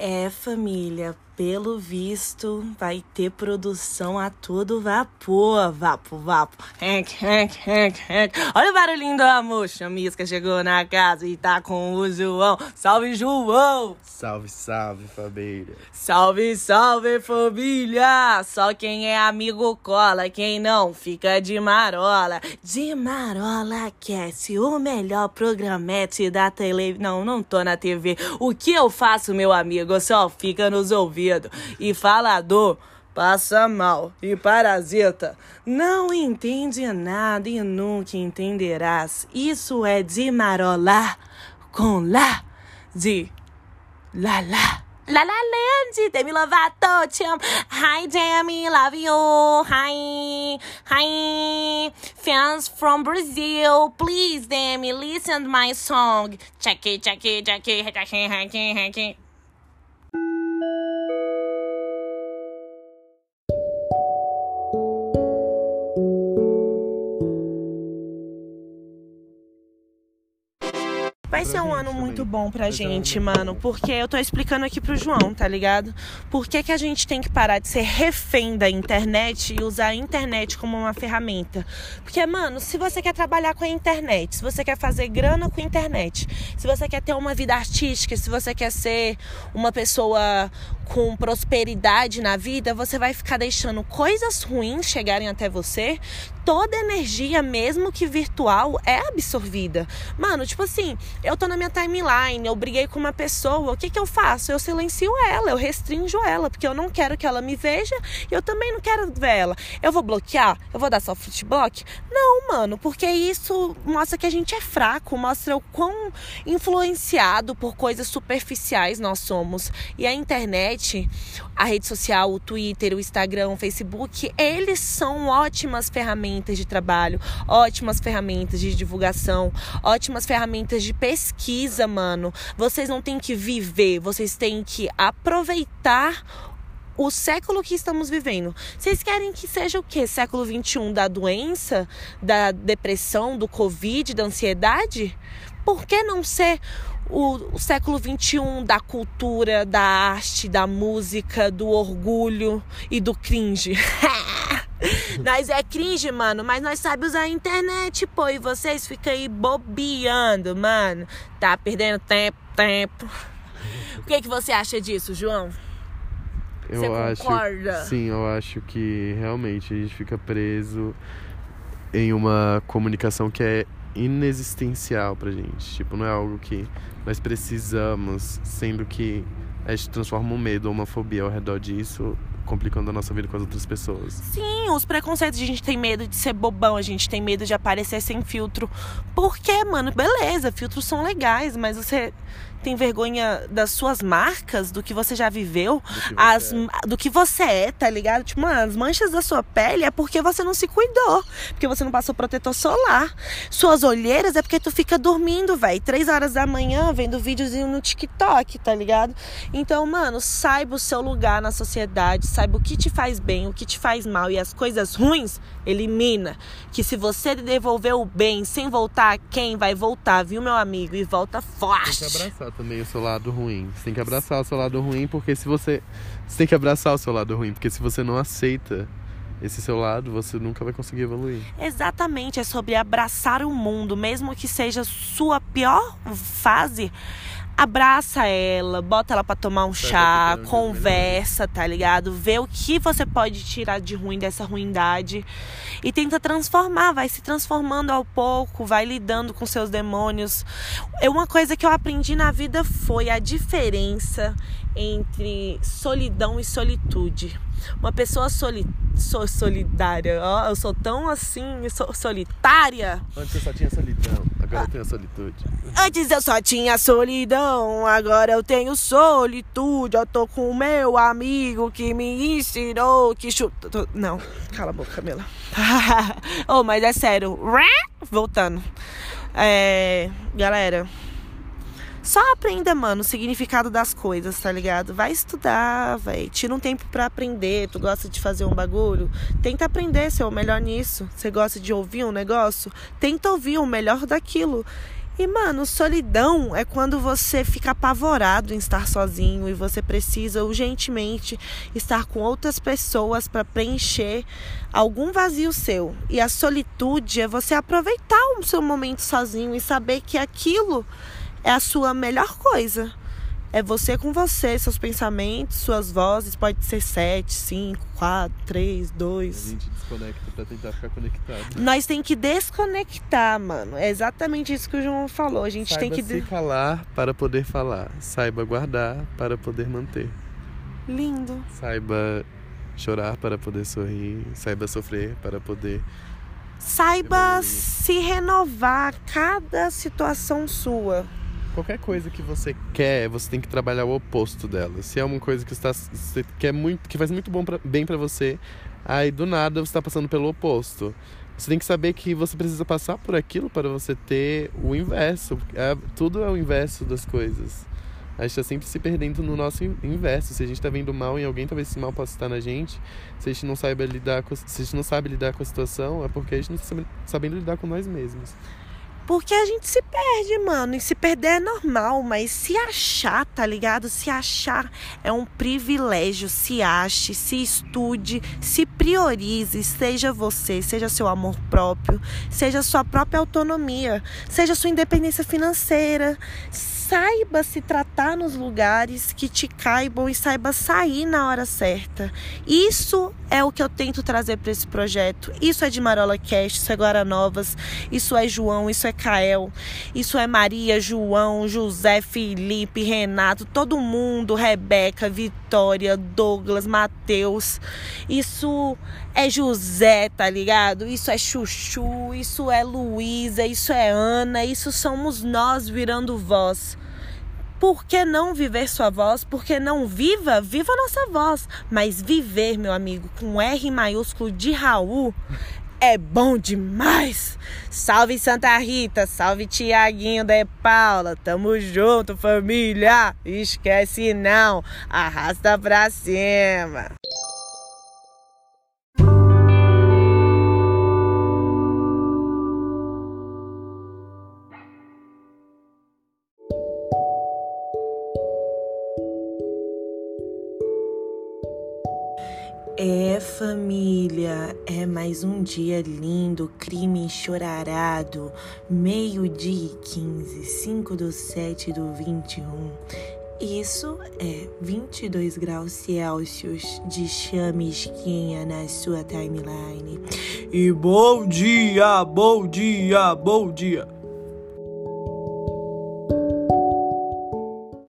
É, família, pelo visto, vai ter produção a todo vapor. Vapo, vapo. Olha o barulhinho do amor. Chamisca chegou na casa e tá com o João. Salve, João! Salve, salve, família. Salve, salve, família! Só quem é amigo cola, quem não fica de marola. De marola cast, o melhor programete da televisão. Não, não tô na TV. O que eu faço, meu amigo? Só fica nos ouvidos. E falador passa mal e parasita. Não entende nada e nunca entenderás. Isso é de marolar com lá de lá lá. La La Land, Demi Lovato, te amo. Hi, Demi, love you. Hi, hi. Fans from Brazil, please, Demi, listen to my song. Check it, check it, check it, check it, check it, check it. Vai ser um ano muito bom pra gente, mano, porque eu tô explicando aqui pro João, tá ligado? Por que, que a gente tem que parar de ser refém da internet e usar a internet como uma ferramenta? Porque, mano, se você quer trabalhar com a internet, se você quer fazer grana com a internet, se você quer ter uma vida artística, se você quer ser uma pessoa com prosperidade na vida, você vai ficar deixando coisas ruins chegarem até você. Toda energia, mesmo que virtual, é absorvida. Mano, tipo assim, eu tô na minha timeline, eu briguei com uma pessoa, o que que eu faço? Eu silencio ela, eu restringo ela, porque eu não quero que ela me veja e eu também não quero ver ela. Eu vou bloquear? Eu vou dar soft block? Não, mano, porque isso mostra que a gente é fraco, mostra o quão influenciado por coisas superficiais nós somos. E a internet, a rede social, o Twitter, o Instagram, o Facebook, eles são ótimas ferramentas de trabalho, ótimas ferramentas de divulgação, ótimas ferramentas de pesquisa, mano. Vocês não têm que viver, vocês têm que aproveitar o século que estamos vivendo. Vocês querem que seja o quê? Século 21 da doença, da depressão, do Covid, da ansiedade? Por que não ser o, o século 21 da cultura, da arte, da música, do orgulho e do cringe? nós é cringe, mano, mas nós sabemos usar a internet, pô. E vocês ficam aí bobeando, mano. Tá perdendo tempo, tempo. O que, que você acha disso, João? Eu Você acho, concorda? sim, eu acho que realmente a gente fica preso em uma comunicação que é inexistencial pra gente. Tipo, não é algo que nós precisamos, sendo que a gente transforma um medo ou uma fobia ao redor disso, complicando a nossa vida com as outras pessoas. Sim, os preconceitos, a gente tem medo de ser bobão, a gente tem medo de aparecer sem filtro. Por quê, mano? Beleza, filtros são legais, mas você tem vergonha das suas marcas, do que você já viveu, Do que você as, é. do que você é, tá ligado? Tipo, mano, as manchas da sua pele é porque você não se cuidou, porque você não passou protetor solar. Suas olheiras é porque tu fica dormindo, velho, três horas da manhã, vendo videozinho no TikTok, tá ligado? Então, mano, saiba o seu lugar na sociedade, saiba o que te faz bem, o que te faz mal e as coisas ruins, elimina. Que se você devolver o bem sem voltar, quem vai voltar, viu, meu amigo? E volta Tem que forte. Abraçar também o seu lado ruim. Você tem que abraçar o seu lado ruim, porque se você. Você tem que abraçar o seu lado ruim, porque se você não aceita esse seu lado, você nunca vai conseguir evoluir. Exatamente, é sobre abraçar o mundo, mesmo que seja sua pior fase. Abraça ela, bota ela pra tomar um Sai chá, daqui, conversa, tá ligado? Vê o que você pode tirar de ruim dessa ruindade e tenta transformar, vai se transformando ao pouco, vai lidando com seus demônios. É uma coisa que eu aprendi na vida foi a diferença entre solidão e solitude. Uma pessoa soli so- solidária, ó, eu sou tão assim, so- solitária. Antes eu só tinha solidão, agora eu tenho a solitude. Antes eu só tinha solidão, agora eu tenho solitude. Eu tô com o meu amigo que me ensinou que chuta. tô- Não, cala a boca, Camila. oh, mas é sério. Voltando. É, galera, só aprenda, mano, o significado das coisas, tá ligado? Vai estudar, véi. Tira um tempo pra aprender. Tu gosta de fazer um bagulho? Tenta aprender, ser o melhor nisso. Você gosta de ouvir um negócio? Tenta ouvir o melhor daquilo. E, mano, solidão é quando você fica apavorado em estar sozinho e você precisa urgentemente estar com outras pessoas para preencher algum vazio seu. E a solitude é você aproveitar o seu momento sozinho e saber que aquilo é a sua melhor coisa. É você com você, seus pensamentos, suas vozes. Pode ser sete, cinco, quatro, três, dois. A gente desconecta pra tentar ficar conectado. Nós tem que desconectar, mano. É exatamente isso que o João falou. A gente Saiba tem que. se calar para poder falar. Saiba guardar para poder manter. Lindo. Saiba chorar para poder sorrir. Saiba sofrer para poder. Saiba se renovar cada situação sua. Qualquer coisa que você quer, você tem que trabalhar o oposto dela. Se é uma coisa que está, você quer muito, que faz muito bom pra, bem para você, aí do nada você está passando pelo oposto. Você tem que saber que você precisa passar por aquilo para você ter o inverso. É, tudo é o inverso das coisas. A gente está sempre se perdendo no nosso in- inverso. Se a gente está vendo mal em alguém, talvez esse mal possa estar na gente. Se a gente não sabe lidar com, se a gente não sabe lidar com a situação, é porque a gente não está sabendo lidar com nós mesmos. Porque a gente se perde, mano. E se perder é normal, mas se achar, tá ligado? Se achar é um privilégio. Se ache, se estude, se priorize. Seja você, seja seu amor próprio, seja sua própria autonomia, seja sua independência financeira. Saiba se tratar nos lugares que te caibam e saiba sair na hora certa. Isso é o que eu tento trazer para esse projeto. Isso é de Marola Cast, isso é Guaranovas, isso é João, isso é Kael, isso é Maria, João, José, Felipe, Renato, todo mundo, Rebeca, Vitória, Douglas, Matheus. Isso é José, tá ligado? Isso é Chuchu, isso é Luísa, isso é Ana, isso somos nós virando voz. Por que não viver sua voz? Por que não viva? Viva nossa voz. Mas viver, meu amigo, com R maiúsculo de Raul é bom demais. Salve Santa Rita, salve Tiaguinho de Paula. Tamo junto, família. Esquece não. Arrasta pra cima. É família, é mais um dia lindo, crime enxorarado, meio-dia e 15, 5 do 7 do 21. Isso é 22 graus Celsius de chamisquinha na sua timeline. E bom dia, bom dia, bom dia.